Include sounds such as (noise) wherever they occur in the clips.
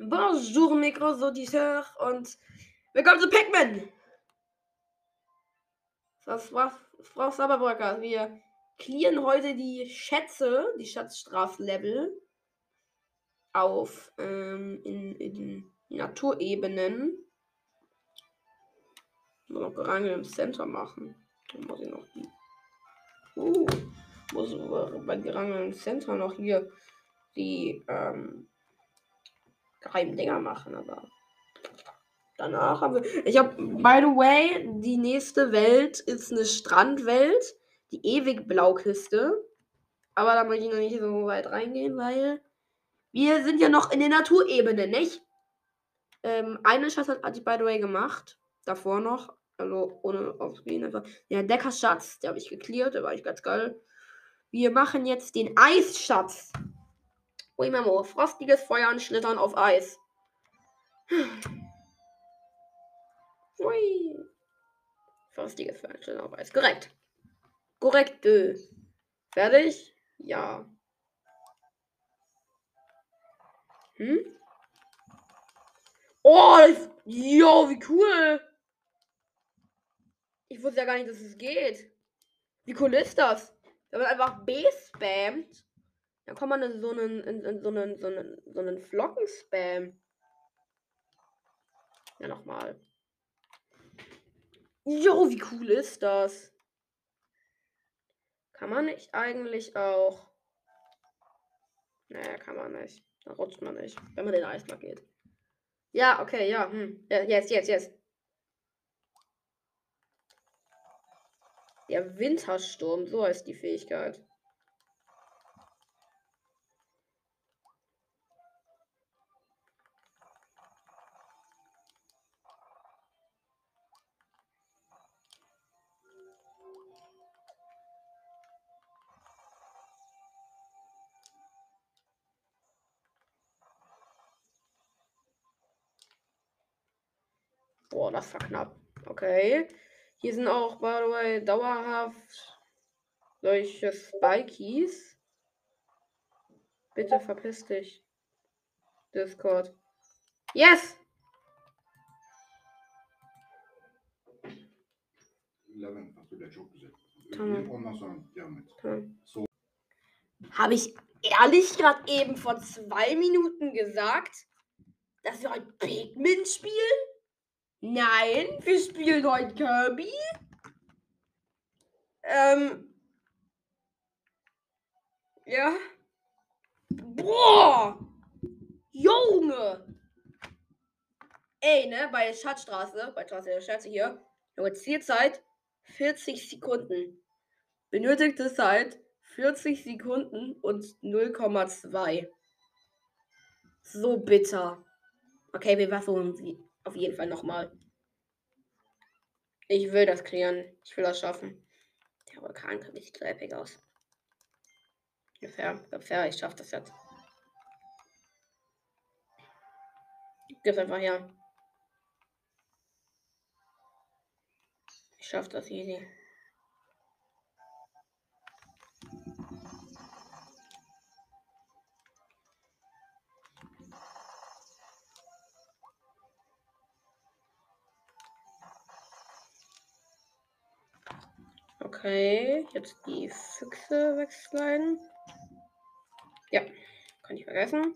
Bonjour, mes gros auditeurs und willkommen zu Pac-Man! Das war Frau Saberbrücker. Wir clearen heute die Schätze, die Schatzstraflevel auf ähm, in, in Naturebenen. Nur noch Gerangel im Center machen. Dann muss ich noch die. Uh, muss bei Gerangel im Center noch hier die ähm, geheimen Dinger machen, aber danach haben wir. Ich habe, by the way, die nächste Welt ist eine Strandwelt, die ewig Blaukiste. Aber da möchte ich noch nicht so weit reingehen, weil wir sind ja noch in der Naturebene, nicht? Ähm, eine Schatz hat, hat ich by the way gemacht. Davor noch. Also ohne aufzugehen einfach. Ja, Deckerschatz, der habe ich geklärt, der war ich ganz geil. Wir machen jetzt den Eisschatz. Ui, Memo. Frostiges Feuer und Schlittern auf Eis. (sighs) Ui. Frostiges Feuer und Schlittern auf Eis. Korrekt. Korrekt. Fertig? Ja. Hm? Oh, das, yo, wie cool. Ich wusste ja gar nicht, dass es geht. Wie cool ist das? Wenn man einfach B spammt dann kommt man in so einen, in, in so einen, so einen, so einen Flockenspam. Ja, nochmal. Jo, wie cool ist das? Kann man nicht eigentlich auch. Naja, kann man nicht. Da rutscht man nicht, wenn man den Eisblock geht. Ja, okay, ja. Hm. Ja, jetzt, jetzt, jetzt. Der Wintersturm, so heißt die Fähigkeit. Boah, das war knapp. Okay. Hier sind auch, by the way, dauerhaft solche Spikies. Bitte verpiss dich. Discord. Yes! Habe ich ehrlich gerade eben vor zwei Minuten gesagt, dass wir heute Pikmin spielen? Nein, wir spielen heute Kirby. Ähm. Ja. Boah! Junge! Ey, ne, bei der Schatzstraße, bei Straße der Schätze hier, Junge, Zielzeit 40 Sekunden. Benötigte Zeit 40 Sekunden und 0,2. So bitter. Okay, wir versuchen sie. Auf jeden Fall nochmal. Ich will das klären. Ich will das schaffen. Der Vulkan sieht so epic aus. Ungefähr. Ungefähr. Ich schaff das jetzt. Gib's einfach her. Ich schaff das easy. Okay, jetzt die Füchse wegsliden. Ja, kann ich vergessen.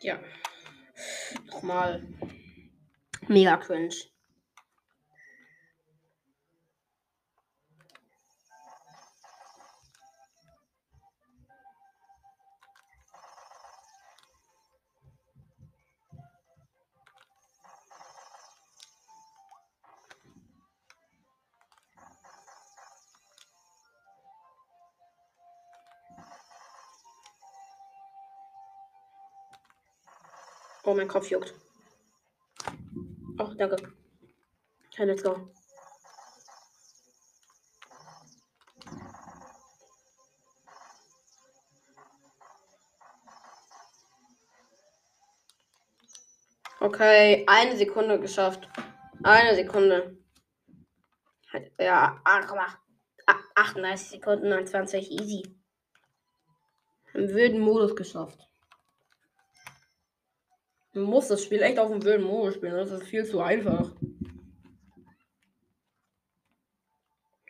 Ja. Nochmal. Mega cringe. Oh, mein Kopf juckt. Oh, danke. Okay, let's go. Okay, eine Sekunde geschafft. Eine Sekunde. Ja, ach, 38 Sekunden 29, easy. Im wilden Modus geschafft. Man muss das Spiel echt auf dem wilden Modus spielen, das ist viel zu einfach.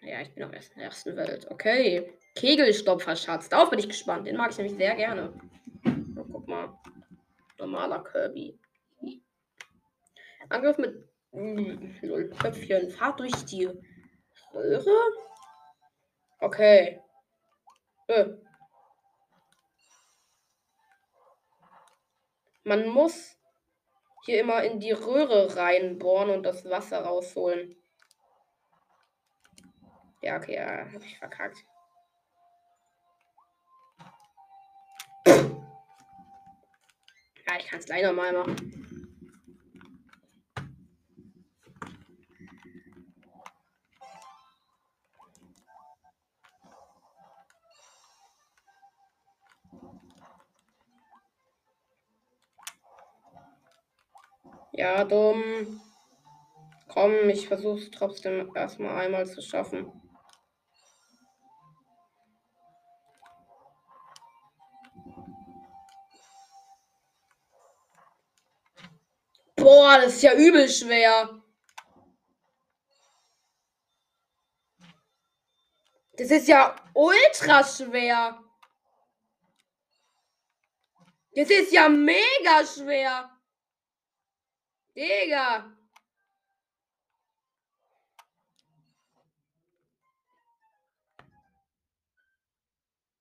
Ja, ich bin auf der ersten Welt. Okay. Kegelstopfer-Schatz. Darauf bin ich gespannt. Den mag ich nämlich sehr gerne. Oh, guck mal. Normaler Kirby. Angriff mit Null Köpfchen. Fahrt durch die Röhre? Okay. Äh. Man muss hier immer in die Röhre reinbohren und das Wasser rausholen. Ja, okay, ja, hab ich verkackt. Ja, ich kann es leider mal machen. Ja, dumm. Komm, ich versuche es trotzdem erstmal einmal zu schaffen. Boah, das ist ja übel schwer. Das ist ja ultra schwer. Das ist ja mega schwer. Digga.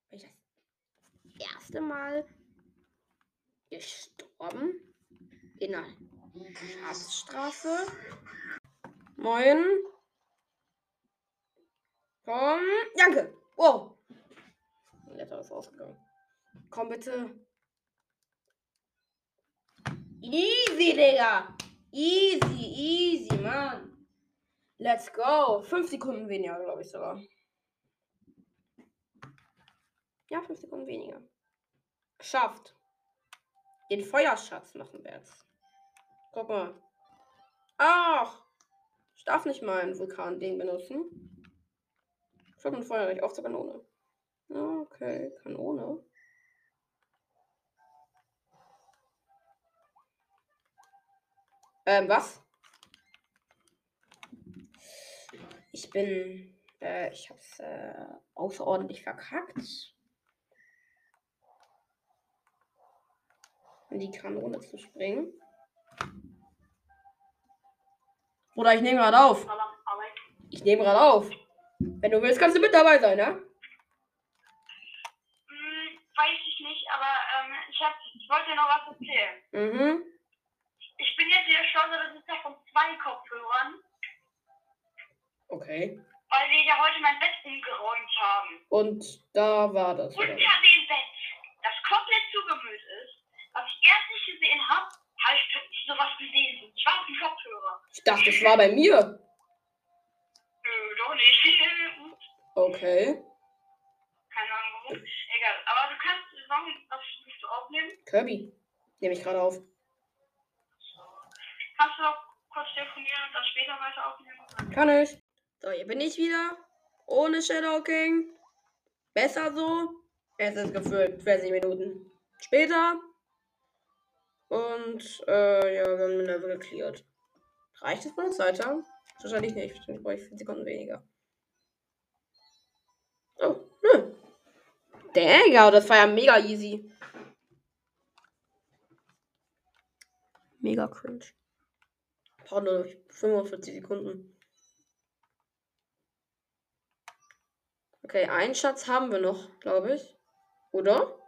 Ich das erste Mal gestorben in einer Schatzstraße. Moin. Komm. Danke. Oh. Letter ist ausgegangen. Komm bitte. Easy, Digga. Easy, easy, Mann. Let's go. Fünf Sekunden weniger, glaube ich sogar. Ja, fünf Sekunden weniger. Geschafft. Den Feuerschatz machen wir jetzt. Guck mal. Ach. Ich darf nicht mal ein Vulkan-Ding benutzen. Ich habe ein Feuer nicht auf zur Kanone. Okay, Kanone. Ähm, was? Ich bin. Äh, ich hab's äh, außerordentlich verkackt. In die Kanone zu springen. Oder ich nehme gerade auf. Ich nehme gerade auf. Wenn du willst, kannst du mit dabei sein, ne? Hm, weiß ich nicht, aber ähm, ich, hab, ich wollte dir noch was erzählen. Mhm. Ich bin jetzt hier schon so Besitzer von zwei Kopfhörern, Okay. weil wir ja heute mein Bett umgeräumt haben. Und da war das. Unter Oder? dem Bett, das komplett zugemüllt ist, was ich erst nicht gesehen habe, habe ich plötzlich sowas gesehen, so einen schwarzen Kopfhörer. Ich dachte, es war bei mir. Nö, doch nicht. (laughs) Okay. Keine Ahnung warum. Egal, aber du kannst sagen, was willst du aufnehmen? Kirby. Nehme ich gerade auf. Kannst du noch kurz telefonieren und dann später weiter aufnehmen? Kann ich. So, hier bin ich wieder. Ohne Shadow King. Besser so. Es ist gefühlt 20 Minuten später. Und, äh, ja, wir haben den Level geklärt. Reicht es von der Zeit her? Wahrscheinlich nicht. Wahrscheinlich brauche ich 4 Sekunden weniger. Oh, nö. Digga, das war ja mega easy. Mega cringe. Nur 45 Sekunden. Okay, einen Schatz haben wir noch, glaube ich. Oder?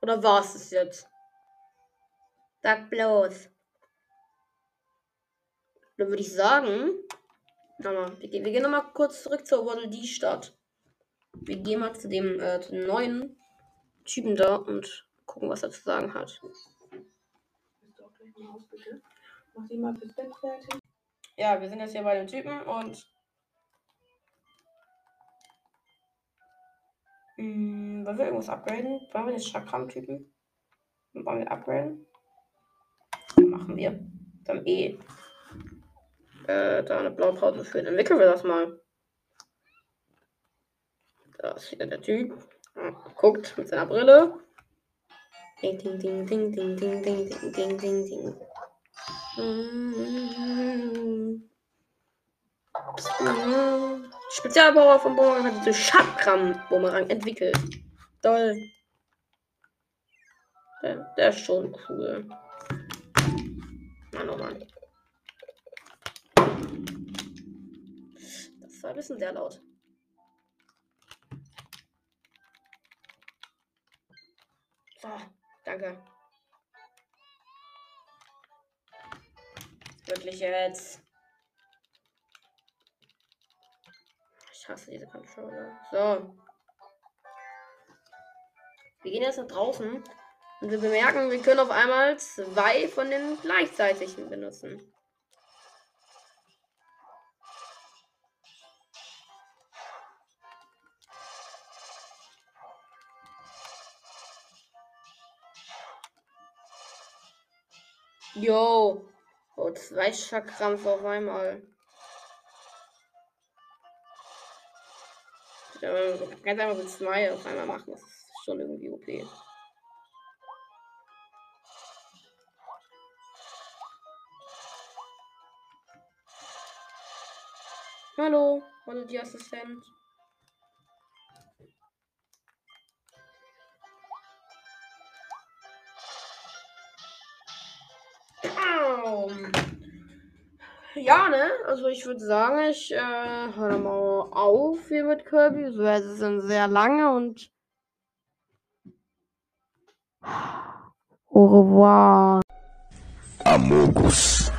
Oder war es das jetzt? Sag bloß. Dann würde ich sagen. Mal, wir, gehen- wir gehen nochmal kurz zurück zur Waddle Dee Stadt. Wir gehen mal zu dem, äh, zu dem neuen Typen da und gucken, was er zu sagen hat. Bist du auch gleich im Haus, bitte? Mach die mal fürs Bett fertig. Ja, wir sind jetzt hier bei dem Typen und. Mh, wollen wir irgendwas upgraden? Wollen wir den Chakram-Typen? Wollen wir upgraden? Machen wir. Dann E. Äh, da eine Blaupause für. Entwickeln wir das mal. Da ist hier der Typ. Guckt mit seiner Brille. Ding, ding, ding, ding, ding, ding, ding, ding, ding, ding, ding. Spezialbauer von Bumerang hat diese Chakram-Bumerang entwickelt. Toll. Der, der ist schon cool. Mann, oh Mann. Das war ein bisschen sehr laut. So, danke. Wirklich jetzt. Ich hasse diese Controller. So. Wir gehen jetzt nach draußen und wir bemerken, wir können auf einmal zwei von den gleichzeitigen benutzen. Jo. Oh, zwei Chakrams auf einmal. Ja, ganz einfach mit zwei auf einmal machen. Das ist schon irgendwie OP. Hallo, hallo die Assistent. Ja, ne? Also ich würde sagen, ich äh, höre mal auf hier mit Kirby. So, es sind sehr lange und Au revoir. Amogus.